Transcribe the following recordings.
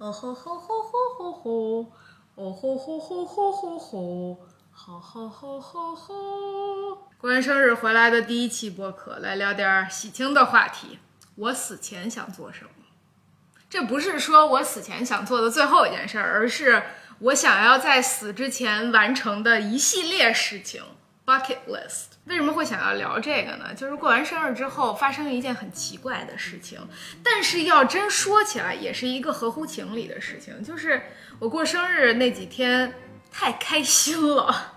哦吼吼吼吼吼吼，哦吼吼吼吼吼吼，吼吼吼吼吼。过完生日回来的第一期播客，来聊点喜庆的话题。我死前想做什么？这不是说我死前想做的最后一件事儿，而是我想要在死之前完成的一系列事情 （bucket list）。为什么会想要聊这个呢？就是过完生日之后发生了一件很奇怪的事情，但是要真说起来，也是一个合乎情理的事情。就是我过生日那几天太开心了，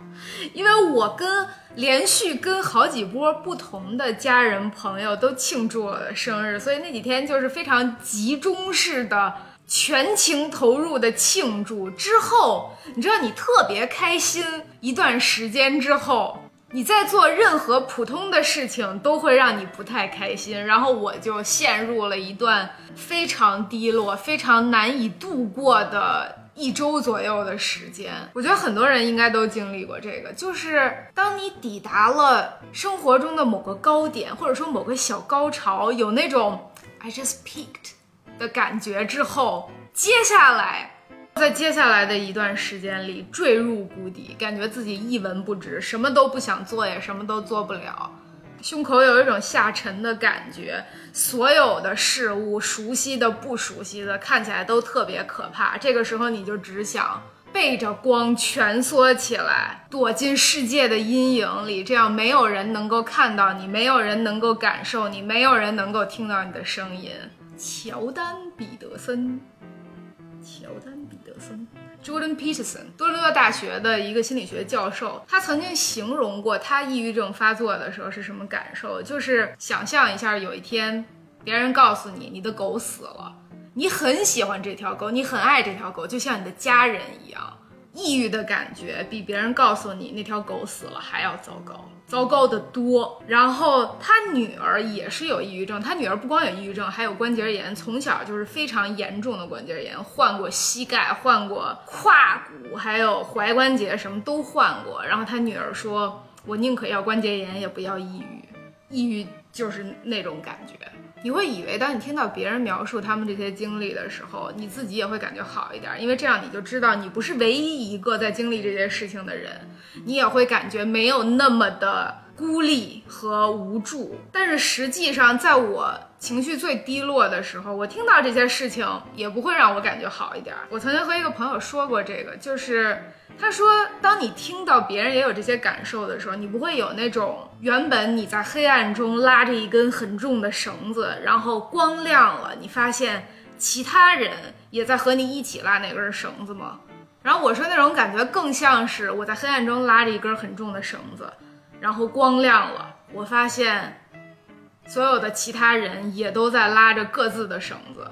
因为我跟连续跟好几波不同的家人朋友都庆祝我的生日，所以那几天就是非常集中式的、全情投入的庆祝。之后，你知道，你特别开心一段时间之后。你在做任何普通的事情都会让你不太开心，然后我就陷入了一段非常低落、非常难以度过的一周左右的时间。我觉得很多人应该都经历过这个，就是当你抵达了生活中的某个高点，或者说某个小高潮，有那种 I just peaked 的感觉之后，接下来。在接下来的一段时间里坠入谷底，感觉自己一文不值，什么都不想做，也什么都做不了，胸口有一种下沉的感觉，所有的事物，熟悉的、不熟悉的，看起来都特别可怕。这个时候，你就只想背着光蜷缩起来，躲进世界的阴影里，这样没有人能够看到你，没有人能够感受你，没有人能够听到你的声音。乔丹·彼得森。乔丹·彼得森 （Jordan Peterson），多伦多大学的一个心理学教授，他曾经形容过他抑郁症发作的时候是什么感受，就是想象一下，有一天别人告诉你你的狗死了，你很喜欢这条狗，你很爱这条狗，就像你的家人一样。抑郁的感觉比别人告诉你那条狗死了还要糟糕，糟糕的多。然后他女儿也是有抑郁症，他女儿不光有抑郁症，还有关节炎，从小就是非常严重的关节炎，换过膝盖，换过胯骨，还有踝关节，什么都换过。然后他女儿说：“我宁可要关节炎，也不要抑郁。抑郁就是那种感觉。”你会以为，当你听到别人描述他们这些经历的时候，你自己也会感觉好一点，因为这样你就知道你不是唯一一个在经历这些事情的人，你也会感觉没有那么的孤立和无助。但是实际上，在我情绪最低落的时候，我听到这些事情也不会让我感觉好一点。我曾经和一个朋友说过这个，就是。他说：“当你听到别人也有这些感受的时候，你不会有那种原本你在黑暗中拉着一根很重的绳子，然后光亮了，你发现其他人也在和你一起拉那根绳子吗？然后我说那种感觉更像是我在黑暗中拉着一根很重的绳子，然后光亮了，我发现所有的其他人也都在拉着各自的绳子。”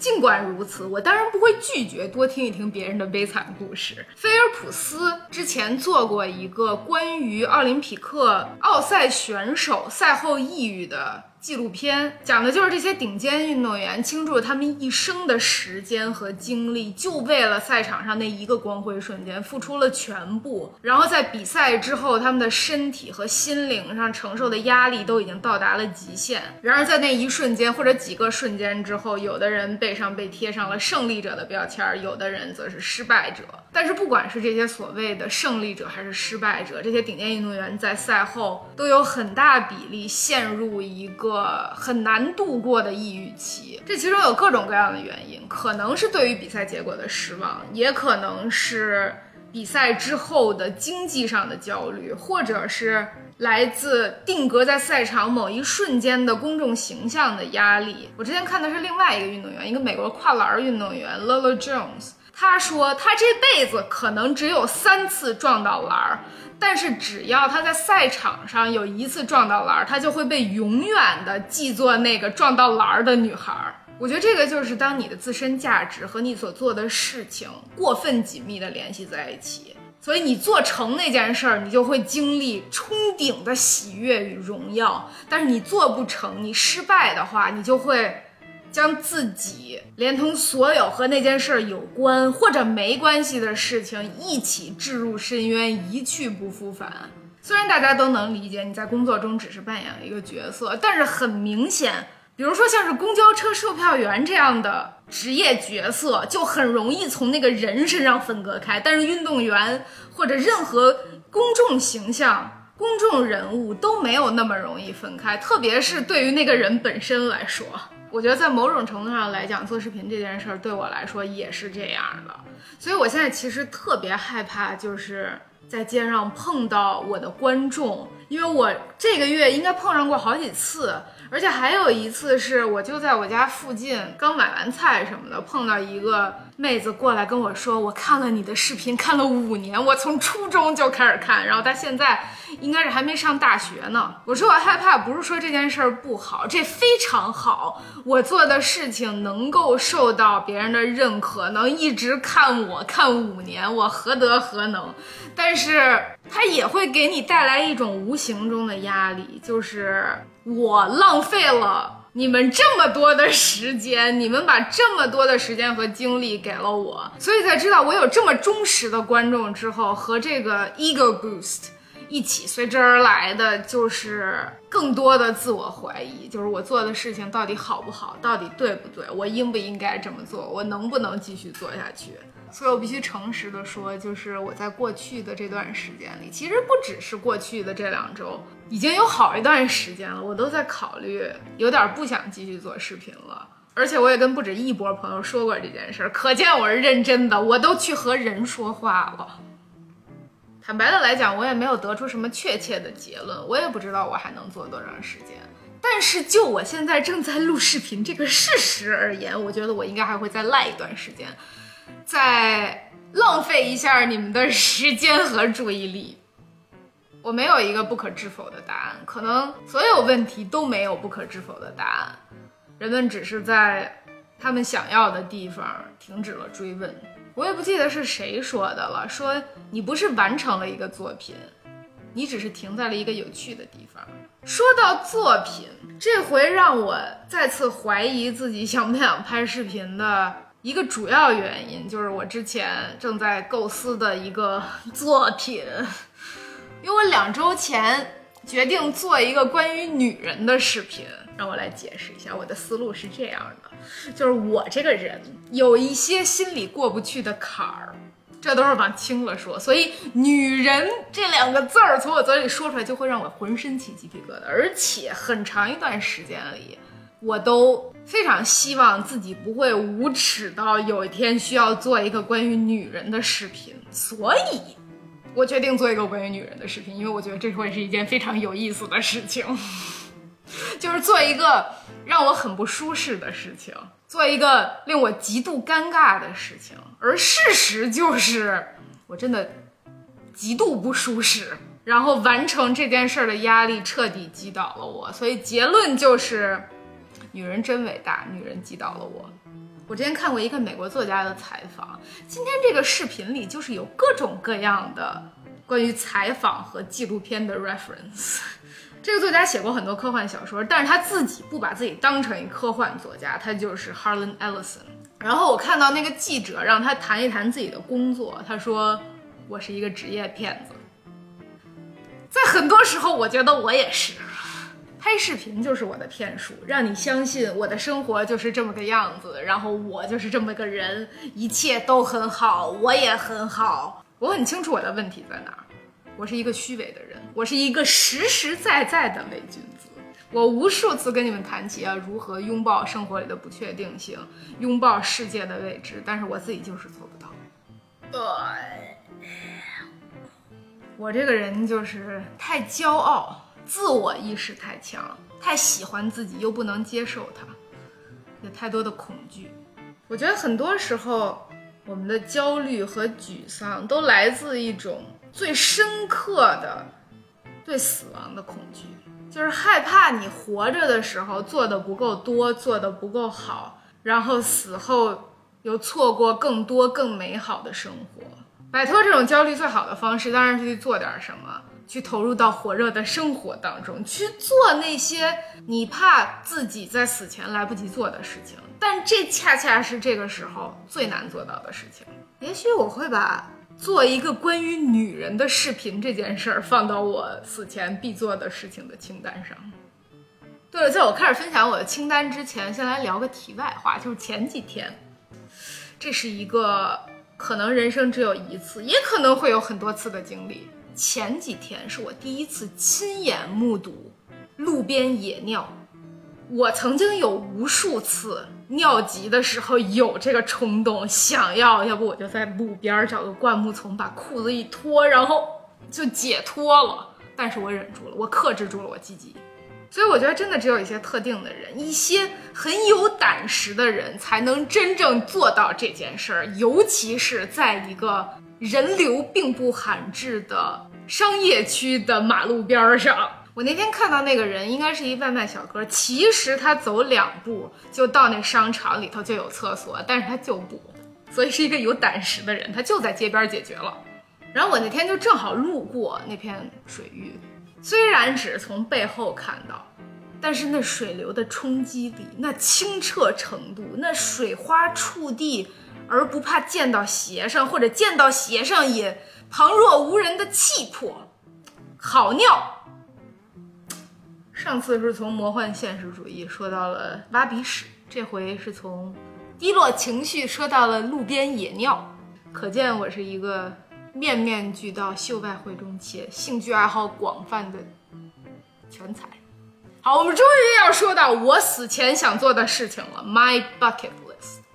尽管如此，我当然不会拒绝多听一听别人的悲惨故事。菲尔普斯之前做过一个关于奥林匹克奥赛选手赛后抑郁的。纪录片讲的就是这些顶尖运动员倾注了他们一生的时间和精力，就为了赛场上那一个光辉瞬间，付出了全部。然后在比赛之后，他们的身体和心灵上承受的压力都已经到达了极限。然而在那一瞬间或者几个瞬间之后，有的人背上被贴上了胜利者的标签，有的人则是失败者。但是不管是这些所谓的胜利者还是失败者，这些顶尖运动员在赛后都有很大比例陷入一个。个很难度过的抑郁期，这其中有各种各样的原因，可能是对于比赛结果的失望，也可能是比赛之后的经济上的焦虑，或者是来自定格在赛场某一瞬间的公众形象的压力。我之前看的是另外一个运动员，一个美国跨栏运动员 Lola Jones，他说他这辈子可能只有三次撞到栏儿。但是只要他在赛场上有一次撞到篮，他就会被永远的记作那个撞到篮的女孩。我觉得这个就是当你的自身价值和你所做的事情过分紧密的联系在一起，所以你做成那件事儿，你就会经历冲顶的喜悦与荣耀；但是你做不成，你失败的话，你就会。将自己连同所有和那件事有关或者没关系的事情一起置入深渊，一去不复返。虽然大家都能理解你在工作中只是扮演了一个角色，但是很明显，比如说像是公交车售票员这样的职业角色，就很容易从那个人身上分割开。但是运动员或者任何公众形象、公众人物都没有那么容易分开，特别是对于那个人本身来说。我觉得在某种程度上来讲，做视频这件事儿对我来说也是这样的。所以我现在其实特别害怕，就是在街上碰到我的观众，因为我这个月应该碰上过好几次。而且还有一次是，我就在我家附近刚买完菜什么的，碰到一个妹子过来跟我说，我看了你的视频，看了五年，我从初中就开始看，然后她现在应该是还没上大学呢。我说我害怕，不是说这件事儿不好，这非常好，我做的事情能够受到别人的认可，能一直看我看五年，我何德何能？但是它也会给你带来一种无形中的压力，就是。我浪费了你们这么多的时间，你们把这么多的时间和精力给了我，所以才知道我有这么忠实的观众之后，和这个 ego boost 一起随之而来的就是更多的自我怀疑，就是我做的事情到底好不好，到底对不对，我应不应该这么做，我能不能继续做下去。所以我必须诚实的说，就是我在过去的这段时间里，其实不只是过去的这两周，已经有好一段时间了，我都在考虑，有点不想继续做视频了。而且我也跟不止一波朋友说过这件事儿，可见我是认真的，我都去和人说话了。坦白的来讲，我也没有得出什么确切的结论，我也不知道我还能做多长时间。但是就我现在正在录视频这个事实而言，我觉得我应该还会再赖一段时间。再浪费一下你们的时间和注意力，我没有一个不可知否的答案，可能所有问题都没有不可知否的答案，人们只是在他们想要的地方停止了追问。我也不记得是谁说的了，说你不是完成了一个作品，你只是停在了一个有趣的地方。说到作品，这回让我再次怀疑自己想不想拍视频的。一个主要原因就是我之前正在构思的一个 作品，因为我两周前决定做一个关于女人的视频，让我来解释一下我的思路是这样的，就是我这个人有一些心里过不去的坎儿，这都是往轻了说，所以“女人”这两个字儿从我嘴里说出来就会让我浑身起鸡皮疙瘩，而且很长一段时间里。我都非常希望自己不会无耻到有一天需要做一个关于女人的视频，所以我决定做一个关于女人的视频，因为我觉得这会是一件非常有意思的事情，就是做一个让我很不舒适的事情，做一个令我极度尴尬的事情，而事实就是我真的极度不舒适，然后完成这件事儿的压力彻底击倒了我，所以结论就是。女人真伟大，女人击倒了我。我之前看过一个美国作家的采访，今天这个视频里就是有各种各样的关于采访和纪录片的 reference。这个作家写过很多科幻小说，但是他自己不把自己当成一科幻作家，他就是 Harlan Ellison。然后我看到那个记者让他谈一谈自己的工作，他说我是一个职业骗子。在很多时候，我觉得我也是。拍视频就是我的骗术，让你相信我的生活就是这么个样子，然后我就是这么个人，一切都很好，我也很好。我很清楚我的问题在哪儿，我是一个虚伪的人，我是一个实实在在的伪君子。我无数次跟你们谈起要如何拥抱生活里的不确定性，拥抱世界的未知，但是我自己就是做不到。我这个人就是太骄傲。自我意识太强，太喜欢自己又不能接受它，有太多的恐惧。我觉得很多时候，我们的焦虑和沮丧都来自一种最深刻的对死亡的恐惧，就是害怕你活着的时候做的不够多，做的不够好，然后死后又错过更多更美好的生活。摆脱这种焦虑最好的方式，当然是去做点什么。去投入到火热的生活当中，去做那些你怕自己在死前来不及做的事情，但这恰恰是这个时候最难做到的事情。也许我会把做一个关于女人的视频这件事儿放到我死前必做的事情的清单上。对了，在我开始分享我的清单之前，先来聊个题外话，就是前几天，这是一个可能人生只有一次，也可能会有很多次的经历。前几天是我第一次亲眼目睹路边野尿。我曾经有无数次尿急的时候有这个冲动，想要要不我就在路边找个灌木丛把裤子一脱，然后就解脱了。但是我忍住了，我克制住了我自己。所以我觉得真的只有一些特定的人，一些很有胆识的人，才能真正做到这件事儿。尤其是在一个人流并不罕至的商业区的马路边上。我那天看到那个人，应该是一外卖小哥。其实他走两步就到那商场里头就有厕所，但是他就不，所以是一个有胆识的人，他就在街边解决了。然后我那天就正好路过那片水域。虽然只是从背后看到，但是那水流的冲击力、那清澈程度、那水花触地而不怕溅到鞋上，或者溅到鞋上也旁若无人的气魄，好尿。上次是从魔幻现实主义说到了挖鼻屎，这回是从低落情绪说到了路边野尿，可见我是一个。面面俱到、秀外慧中且兴趣爱好广泛的全才。好，我们终于要说到我死前想做的事情了，My Bucket。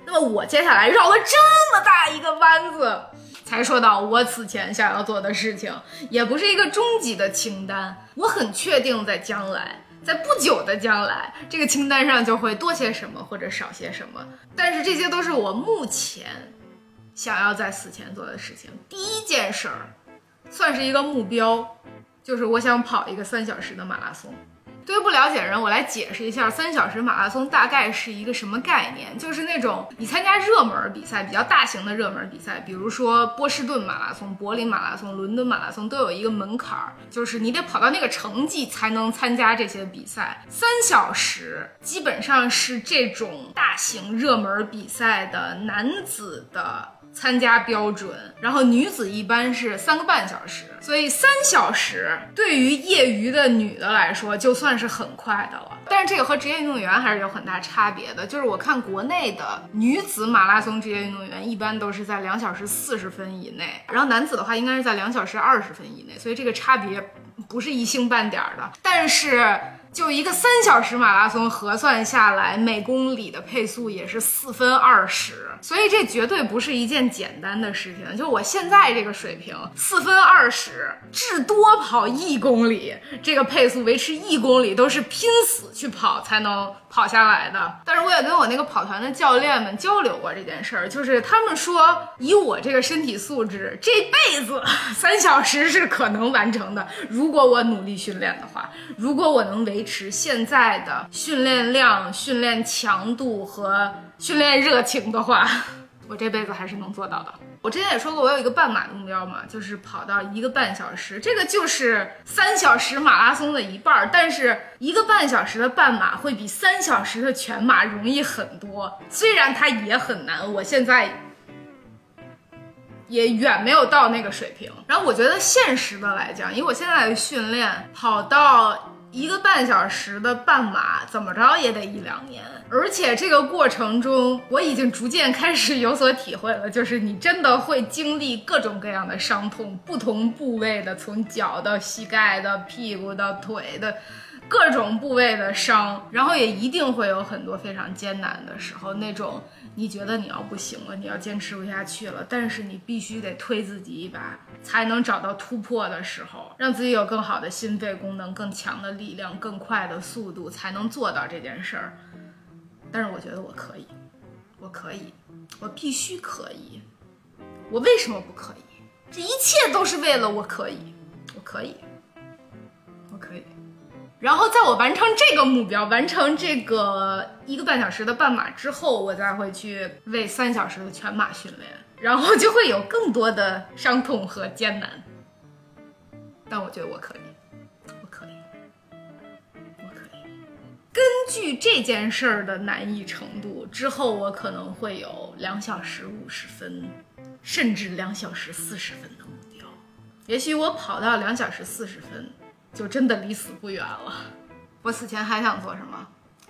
那么我接下来绕了这么大一个弯子，才说到我此前想要做的事情，也不是一个终极的清单。我很确定，在将来，在不久的将来，这个清单上就会多些什么或者少些什么。但是这些都是我目前。想要在死前做的事情，第一件事儿，算是一个目标，就是我想跑一个三小时的马拉松。对于不了解人，我来解释一下三小时马拉松大概是一个什么概念，就是那种你参加热门比赛，比较大型的热门比赛，比如说波士顿马拉松、柏林马拉松、伦敦马拉松，都有一个门槛儿，就是你得跑到那个成绩才能参加这些比赛。三小时基本上是这种大型热门比赛的男子的。参加标准，然后女子一般是三个半小时，所以三小时对于业余的女的来说就算是很快的了。但是这个和职业运动员还是有很大差别的，就是我看国内的女子马拉松职业运动员一般都是在两小时四十分以内，然后男子的话应该是在两小时二十分以内，所以这个差别不是一星半点的。但是。就一个三小时马拉松核算下来，每公里的配速也是四分二十，所以这绝对不是一件简单的事情。就我现在这个水平，四分二十，至多跑一公里，这个配速维持一公里都是拼死去跑才能跑下来的。但是我也跟我那个跑团的教练们交流过这件事儿，就是他们说，以我这个身体素质，这辈子 三小时是可能完成的。如果我努力训练的话，如果我能维。持现在的训练量、训练强度和训练热情的话，我这辈子还是能做到的。我之前也说过，我有一个半马的目标嘛，就是跑到一个半小时，这个就是三小时马拉松的一半儿。但是一个半小时的半马会比三小时的全马容易很多，虽然它也很难。我现在也远没有到那个水平。然后我觉得现实的来讲，以我现在的训练，跑到。一个半小时的半马，怎么着也得一两年。而且这个过程中，我已经逐渐开始有所体会了，就是你真的会经历各种各样的伤痛，不同部位的，从脚到膝盖的、屁股到腿的。各种部位的伤，然后也一定会有很多非常艰难的时候，那种你觉得你要不行了，你要坚持不下去了，但是你必须得推自己一把，才能找到突破的时候，让自己有更好的心肺功能、更强的力量、更快的速度，才能做到这件事儿。但是我觉得我可以，我可以，我必须可以。我为什么不可以？这一切都是为了我可以，我可以，我可以。然后在我完成这个目标，完成这个一个半小时的半马之后，我再会去为三小时的全马训练，然后就会有更多的伤痛和艰难。但我觉得我可以，我可以，我可以。根据这件事儿的难易程度，之后我可能会有两小时五十分，甚至两小时四十分的目标。也许我跑到两小时四十分。就真的离死不远了，我死前还想做什么？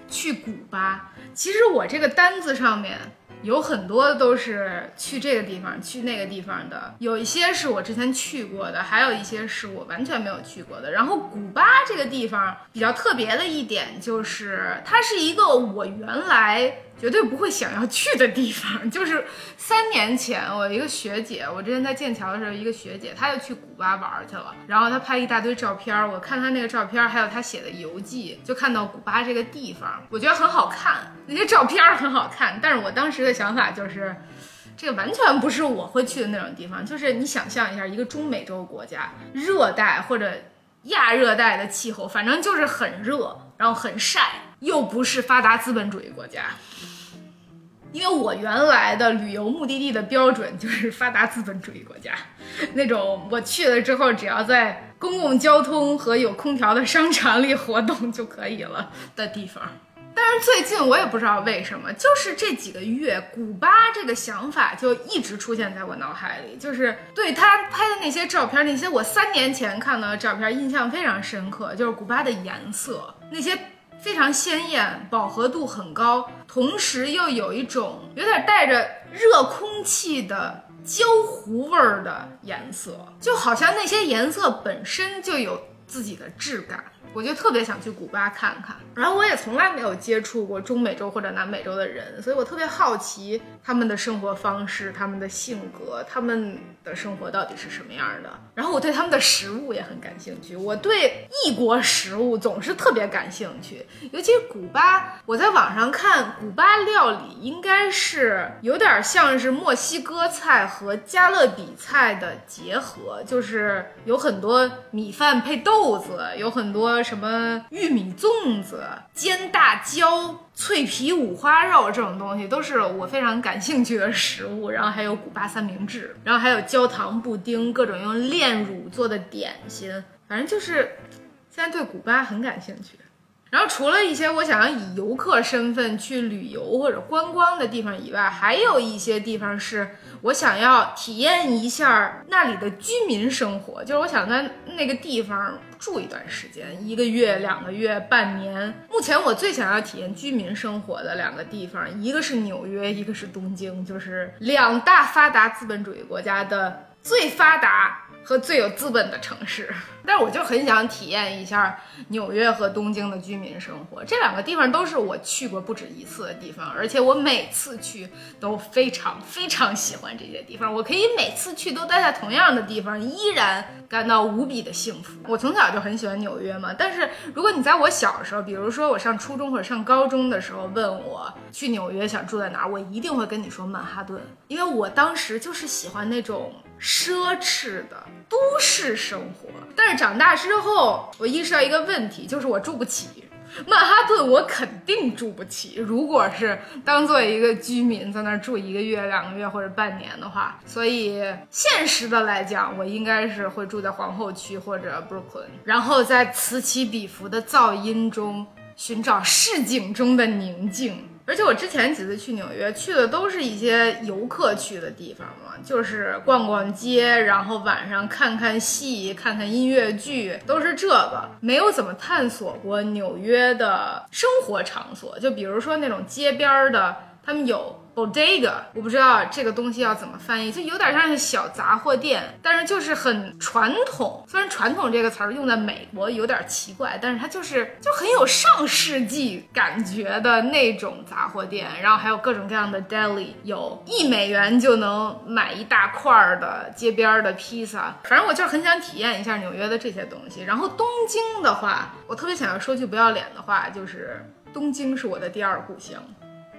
去古巴。其实我这个单子上面。有很多都是去这个地方、去那个地方的，有一些是我之前去过的，还有一些是我完全没有去过的。然后古巴这个地方比较特别的一点就是，它是一个我原来。绝对不会想要去的地方，就是三年前我一个学姐，我之前在剑桥的时候，一个学姐，她就去古巴玩去了，然后她拍一大堆照片，我看她那个照片，还有她写的游记，就看到古巴这个地方，我觉得很好看，那些照片很好看，但是我当时的想法就是，这个完全不是我会去的那种地方，就是你想象一下，一个中美洲国家，热带或者亚热带的气候，反正就是很热，然后很晒。又不是发达资本主义国家，因为我原来的旅游目的地的标准就是发达资本主义国家，那种我去了之后只要在公共交通和有空调的商场里活动就可以了的地方。但是最近我也不知道为什么，就是这几个月，古巴这个想法就一直出现在我脑海里，就是对他拍的那些照片，那些我三年前看到的照片印象非常深刻，就是古巴的颜色，那些。非常鲜艳，饱和度很高，同时又有一种有点带着热空气的焦糊味儿的颜色，就好像那些颜色本身就有自己的质感。我就特别想去古巴看看，然后我也从来没有接触过中美洲或者南美洲的人，所以我特别好奇他们的生活方式、他们的性格、他们的生活到底是什么样的。然后我对他们的食物也很感兴趣，我对异国食物总是特别感兴趣，尤其古巴。我在网上看古巴料理，应该是有点像是墨西哥菜和加勒比菜的结合，就是有很多米饭配豆子，有很多。什么玉米粽子、煎大椒、脆皮五花肉这种东西都是我非常感兴趣的食物。然后还有古巴三明治，然后还有焦糖布丁，各种用炼乳做的点心。反正就是现在对古巴很感兴趣。然后除了一些我想要以游客身份去旅游或者观光的地方以外，还有一些地方是我想要体验一下那里的居民生活，就是我想在那个地方住一段时间，一个月、两个月、半年。目前我最想要体验居民生活的两个地方，一个是纽约，一个是东京，就是两大发达资本主义国家的最发达。和最有资本的城市，但是我就很想体验一下纽约和东京的居民生活。这两个地方都是我去过不止一次的地方，而且我每次去都非常非常喜欢这些地方。我可以每次去都待在同样的地方，依然感到无比的幸福。我从小就很喜欢纽约嘛，但是如果你在我小时候，比如说我上初中或者上高中的时候问我去纽约想住在哪儿，我一定会跟你说曼哈顿，因为我当时就是喜欢那种。奢侈的都市生活，但是长大之后，我意识到一个问题，就是我住不起曼哈顿，我肯定住不起。如果是当做一个居民在那儿住一个月、两个月或者半年的话，所以现实的来讲，我应该是会住在皇后区或者 Brooklyn，然后在此起彼伏的噪音中寻找市井中的宁静。而且我之前几次去纽约，去的都是一些游客去的地方嘛，就是逛逛街，然后晚上看看戏、看看音乐剧，都是这个，没有怎么探索过纽约的生活场所，就比如说那种街边的，他们有。bodega，我不知道这个东西要怎么翻译，就有点像是小杂货店，但是就是很传统。虽然“传统”这个词儿用在美国有点奇怪，但是它就是就很有上世纪感觉的那种杂货店。然后还有各种各样的 deli，有一美元就能买一大块儿的街边的披萨。反正我就是很想体验一下纽约的这些东西。然后东京的话，我特别想要说句不要脸的话，就是东京是我的第二故乡。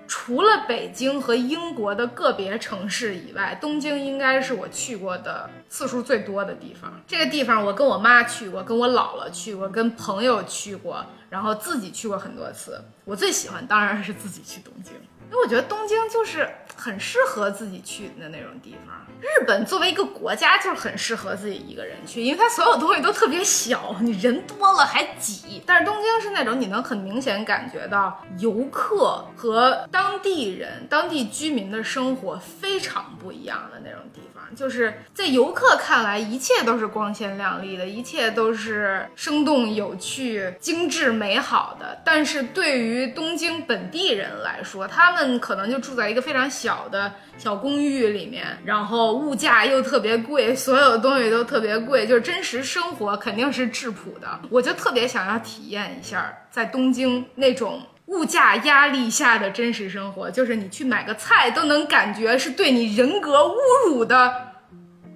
除了北京和英国的个别城市以外，东京应该是我去过的次数最多的地方。这个地方我跟我妈去过，跟我姥姥去过，跟朋友去过，然后自己去过很多次。我最喜欢当然是自己去东京。因为我觉得东京就是很适合自己去的那种地方。日本作为一个国家，就是很适合自己一个人去，因为它所有东西都特别小，你人多了还挤。但是东京是那种你能很明显感觉到游客和当地人、当地居民的生活非常不一样的那种地方。就是在游客看来，一切都是光鲜亮丽的，一切都是生动有趣、精致美好的。但是对于东京本地人来说，他们可能就住在一个非常小的小公寓里面，然后物价又特别贵，所有东西都特别贵，就是真实生活肯定是质朴的。我就特别想要体验一下在东京那种。物价压力下的真实生活，就是你去买个菜都能感觉是对你人格侮辱的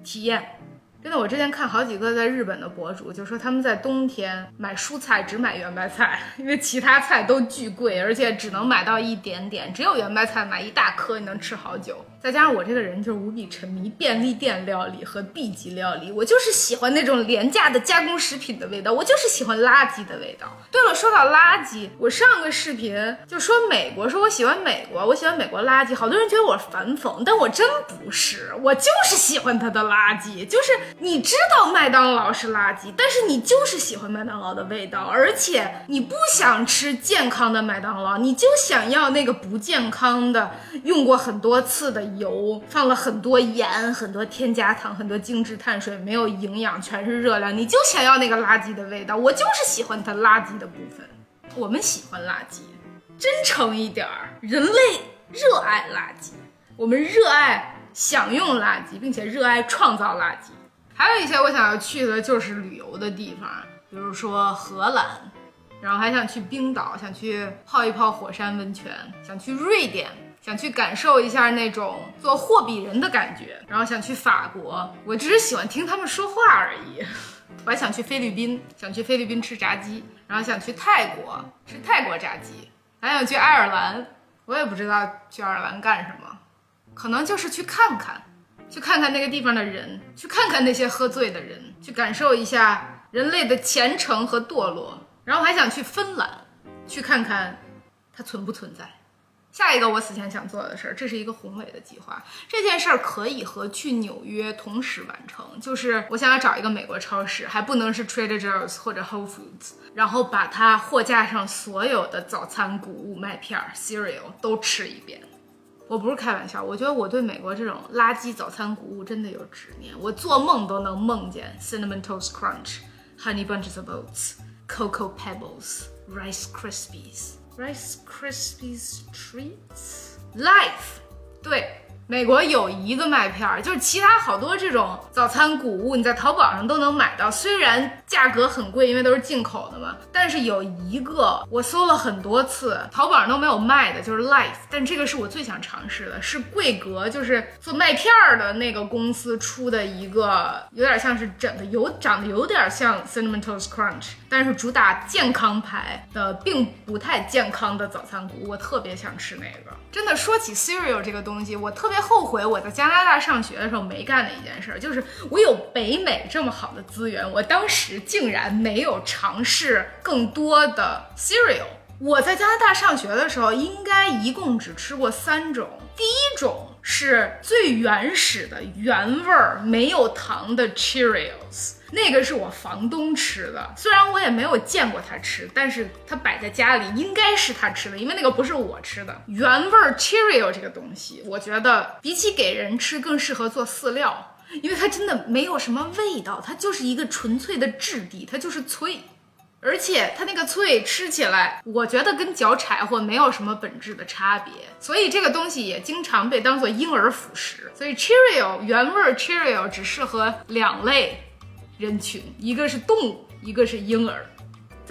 体验。真的，我之前看好几个在日本的博主，就说他们在冬天买蔬菜只买圆白菜，因为其他菜都巨贵，而且只能买到一点点，只有圆白菜买一大颗你能吃好久。再加上我这个人就是无比沉迷便利店料理和 B 级料理，我就是喜欢那种廉价的加工食品的味道，我就是喜欢垃圾的味道。对了，说到垃圾，我上个视频就说美国，说我喜欢美国，我喜欢美国垃圾，好多人觉得我反讽，但我真不是，我就是喜欢它的垃圾，就是你知道麦当劳是垃圾，但是你就是喜欢麦当劳的味道，而且你不想吃健康的麦当劳，你就想要那个不健康的，用过很多次的。油放了很多盐，很多添加糖，很多精致碳水，没有营养，全是热量。你就想要那个垃圾的味道，我就是喜欢它垃圾的部分。我们喜欢垃圾，真诚一点儿，人类热爱垃圾，我们热爱享用垃圾，并且热爱创造垃圾。还有一些我想要去的就是旅游的地方，比如说荷兰，然后还想去冰岛，想去泡一泡火山温泉，想去瑞典。想去感受一下那种做货币人的感觉，然后想去法国，我只是喜欢听他们说话而已。我还想去菲律宾，想去菲律宾吃炸鸡，然后想去泰国吃泰国炸鸡，还想去爱尔兰，我也不知道去爱尔兰干什么，可能就是去看看，去看看那个地方的人，去看看那些喝醉的人，去感受一下人类的虔诚和堕落，然后还想去芬兰，去看看它存不存在。下一个我死前想做的事儿，这是一个宏伟的计划。这件事儿可以和去纽约同时完成，就是我想要找一个美国超市，还不能是 Trader Joe's 或者 Whole Foods，然后把它货架上所有的早餐谷物麦片 cereal 都吃一遍。我不是开玩笑，我觉得我对美国这种垃圾早餐谷物真的有执念，我做梦都能梦见 Cinnamon Toast Crunch、Honey Bunches of Oats、Cocoa Pebbles、Rice Krispies。Rice Krispies treats life，对。美国有一个麦片儿，就是其他好多这种早餐谷物，你在淘宝上都能买到，虽然价格很贵，因为都是进口的嘛。但是有一个我搜了很多次，淘宝上都没有卖的，就是 Life。但这个是我最想尝试的，是桂格，就是做麦片儿的那个公司出的一个，有点像是整的有长得有点像 Cinnamon Toast Crunch，但是主打健康牌的，并不太健康的早餐谷，我特别想吃那个。真的说起 cereal 这个东西，我特别后悔我在加拿大上学的时候没干的一件事，就是我有北美这么好的资源，我当时竟然没有尝试更多的 cereal。我在加拿大上学的时候，应该一共只吃过三种，第一种是最原始的原味儿没有糖的 Cheerios。那个是我房东吃的，虽然我也没有见过他吃，但是他摆在家里应该是他吃的，因为那个不是我吃的。原味 Cheerio 这个东西，我觉得比起给人吃，更适合做饲料，因为它真的没有什么味道，它就是一个纯粹的质地，它就是脆，而且它那个脆吃起来，我觉得跟嚼柴火没有什么本质的差别，所以这个东西也经常被当做婴儿辅食。所以 Cheerio 原味 Cheerio 只适合两类。人群，一个是动物，一个是婴儿。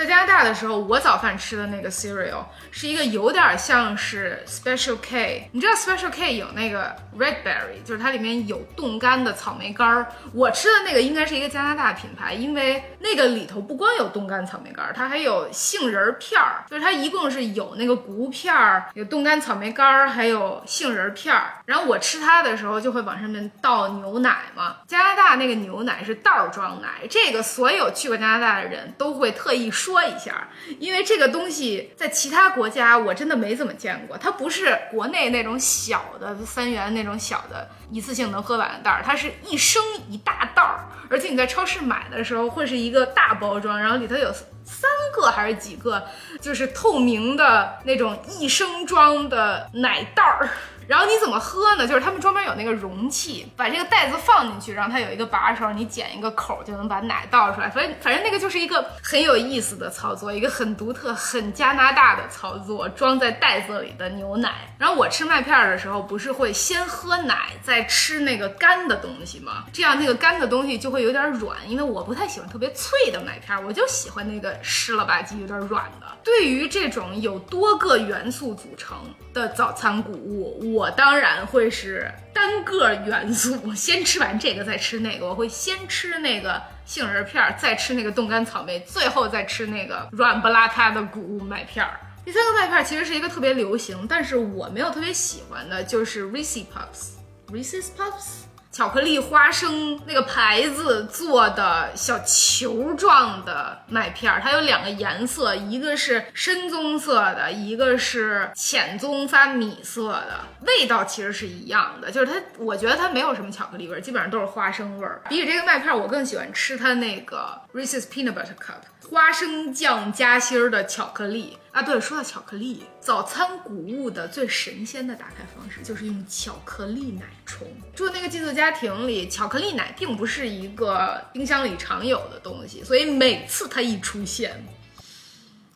在加拿大的时候，我早饭吃的那个 cereal 是一个有点像是 Special K。你知道 Special K 有那个 Red Berry，就是它里面有冻干的草莓干儿。我吃的那个应该是一个加拿大品牌，因为那个里头不光有冻干草莓干儿，它还有杏仁片儿，就是它一共是有那个谷物片儿、有冻干草莓干儿，还有杏仁片儿。然后我吃它的时候就会往上面倒牛奶嘛。加拿大那个牛奶是袋儿装奶，这个所有去过加拿大的人都会特意说。说一下，因为这个东西在其他国家我真的没怎么见过。它不是国内那种小的三元那种小的一次性能喝完的袋儿，它是一升一大袋儿，而且你在超市买的时候会是一个大包装，然后里头有三个还是几个，就是透明的那种一升装的奶袋儿。然后你怎么喝呢？就是他们专门有那个容器，把这个袋子放进去，然后它有一个把手，你剪一个口就能把奶倒出来。反正反正那个就是一个很有意思的操作，一个很独特、很加拿大的操作，装在袋子里的牛奶。然后我吃麦片的时候，不是会先喝奶，再吃那个干的东西吗？这样那个干的东西就会有点软，因为我不太喜欢特别脆的麦片，我就喜欢那个湿了吧唧、有点软的。对于这种有多个元素组成的早餐谷物，我我当然会是单个元素，先吃完这个再吃那个。我会先吃那个杏仁片儿，再吃那个冻干草莓，最后再吃那个软不拉塌的谷物麦片儿。第三个麦片其实是一个特别流行，但是我没有特别喜欢的，就是 Reese Puffs，Reese Puffs。巧克力花生那个牌子做的小球状的麦片儿，它有两个颜色，一个是深棕色的，一个是浅棕发米色的，味道其实是一样的，就是它，我觉得它没有什么巧克力味儿，基本上都是花生味儿。比起这个麦片儿，我更喜欢吃它那个 Reese's Peanut Butter Cup。花生酱夹心儿的巧克力啊，对，说到巧克力，早餐谷物的最神仙的打开方式就是用巧克力奶冲。住那个寄宿家庭里，巧克力奶并不是一个冰箱里常有的东西，所以每次它一出现，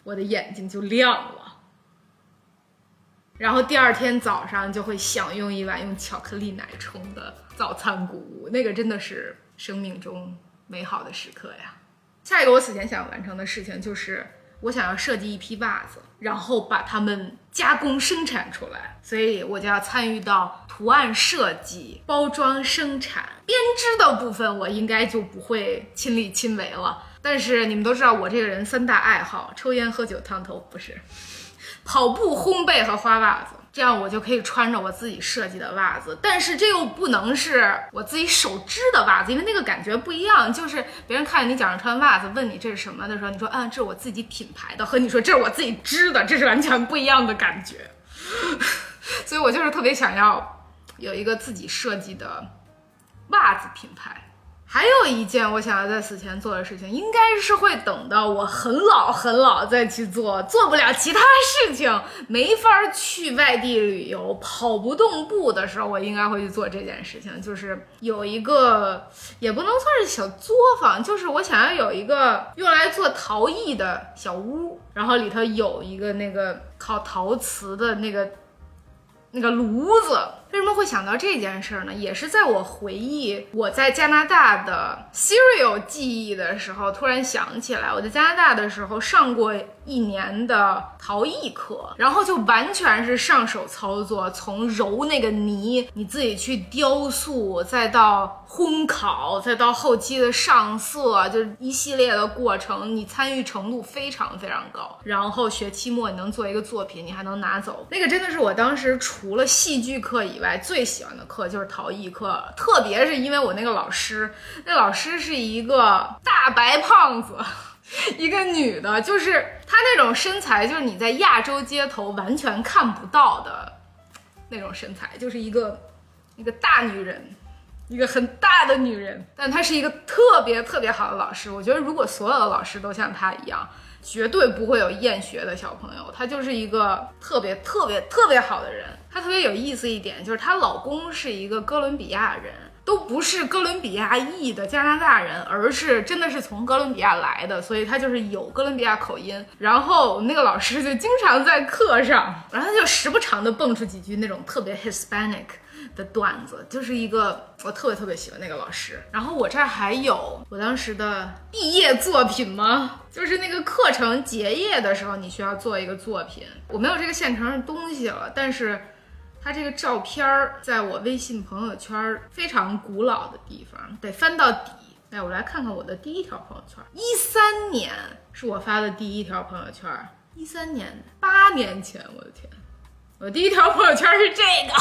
我的眼睛就亮了。然后第二天早上就会享用一碗用巧克力奶冲的早餐谷物，那个真的是生命中美好的时刻呀。下一个我此前想完成的事情就是，我想要设计一批袜子，然后把它们加工生产出来，所以我就要参与到图案设计、包装生产、编织的部分，我应该就不会亲力亲为了。但是你们都知道，我这个人三大爱好：抽烟、喝酒、烫头，不是，跑步、烘焙和花袜子。这样我就可以穿着我自己设计的袜子，但是这又不能是我自己手织的袜子，因为那个感觉不一样。就是别人看见你脚上穿袜子，问你这是什么的时候，你说啊，这是我自己品牌的，和你说这是我自己织的，这是完全不一样的感觉。所以我就是特别想要有一个自己设计的袜子品牌。还有一件我想要在死前做的事情，应该是会等到我很老很老再去做，做不了其他事情，没法去外地旅游，跑不动步的时候，我应该会去做这件事情，就是有一个也不能算是小作坊，就是我想要有一个用来做陶艺的小屋，然后里头有一个那个烤陶瓷的那个那个炉子。为什么会想到这件事儿呢？也是在我回忆我在加拿大的 cereal 记忆的时候，突然想起来，我在加拿大的时候上过一年的陶艺课，然后就完全是上手操作，从揉那个泥，你自己去雕塑，再到烘烤，再到后期的上色，就是一系列的过程，你参与程度非常非常高。然后学期末你能做一个作品，你还能拿走，那个真的是我当时除了戏剧课以外。最喜欢的课就是陶艺课，特别是因为我那个老师，那老师是一个大白胖子，一个女的，就是她那种身材，就是你在亚洲街头完全看不到的那种身材，就是一个一个大女人，一个很大的女人，但她是一个特别特别好的老师。我觉得如果所有的老师都像她一样。绝对不会有厌学的小朋友，她就是一个特别特别特别好的人。她特别有意思一点就是她老公是一个哥伦比亚人，都不是哥伦比亚裔的加拿大人，而是真的是从哥伦比亚来的，所以他就是有哥伦比亚口音。然后那个老师就经常在课上，然后他就时不常的蹦出几句那种特别 Hispanic。的段子就是一个我特别特别喜欢那个老师，然后我这儿还有我当时的毕业作品吗？就是那个课程结业的时候，你需要做一个作品。我没有这个现成的东西了，但是它这个照片儿在我微信朋友圈非常古老的地方，得翻到底。哎，我来看看我的第一条朋友圈，一三年是我发的第一条朋友圈，一三年八年前，我的天。我第一条朋友圈是这个，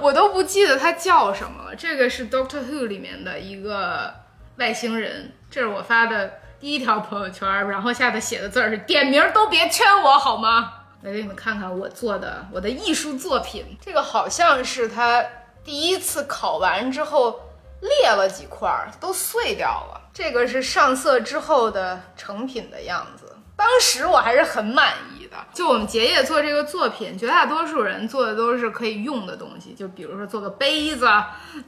我都不记得他叫什么了。这个是《Doctor Who》里面的一个外星人，这是我发的第一条朋友圈，然后下头写的字儿是“点名都别圈我好吗？”来给你们看看我做的我的艺术作品，这个好像是他第一次考完之后裂了几块儿，都碎掉了。这个是上色之后的成品的样子。当时我还是很满意的。就我们结业做这个作品，绝大多数人做的都是可以用的东西，就比如说做个杯子，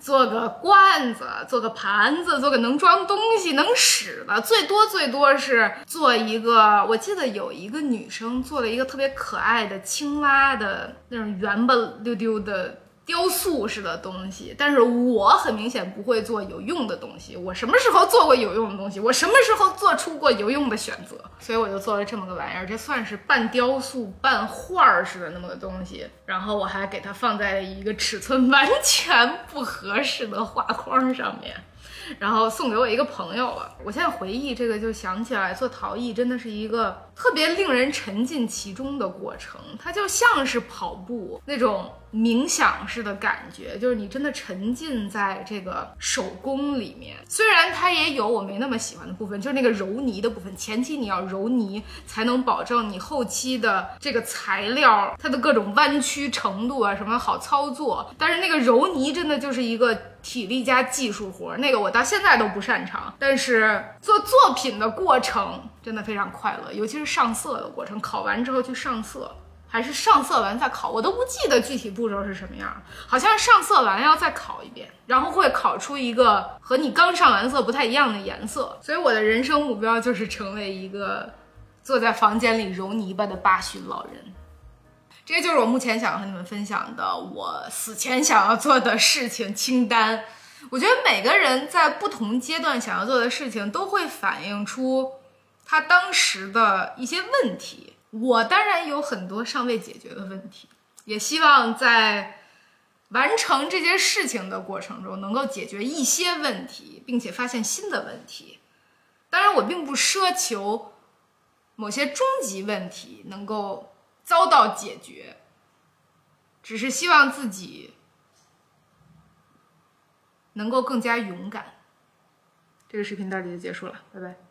做个罐子，做个盘子，做个能装东西、能使的。最多最多是做一个，我记得有一个女生做了一个特别可爱的青蛙的那种圆吧溜溜的。雕塑式的东西，但是我很明显不会做有用的东西。我什么时候做过有用的东西？我什么时候做出过有用的选择？所以我就做了这么个玩意儿，这算是半雕塑、半画儿似的那么个东西。然后我还给它放在了一个尺寸完全不合适的画框上面。然后送给我一个朋友了。我现在回忆这个，就想起来做陶艺真的是一个特别令人沉浸其中的过程。它就像是跑步那种冥想式的感觉，就是你真的沉浸在这个手工里面。虽然它也有我没那么喜欢的部分，就是那个揉泥的部分。前期你要揉泥，才能保证你后期的这个材料它的各种弯曲程度啊什么好操作。但是那个揉泥真的就是一个。体力加技术活，那个我到现在都不擅长。但是做作品的过程真的非常快乐，尤其是上色的过程。烤完之后去上色，还是上色完再烤，我都不记得具体步骤是什么样。好像上色完要再烤一遍，然后会烤出一个和你刚上完色不太一样的颜色。所以我的人生目标就是成为一个坐在房间里揉泥巴的八旬老人。这就是我目前想和你们分享的我死前想要做的事情清单。我觉得每个人在不同阶段想要做的事情，都会反映出他当时的一些问题。我当然有很多尚未解决的问题，也希望在完成这件事情的过程中，能够解决一些问题，并且发现新的问题。当然，我并不奢求某些终极问题能够。遭到解决，只是希望自己能够更加勇敢。这个视频到这里就结束了，拜拜。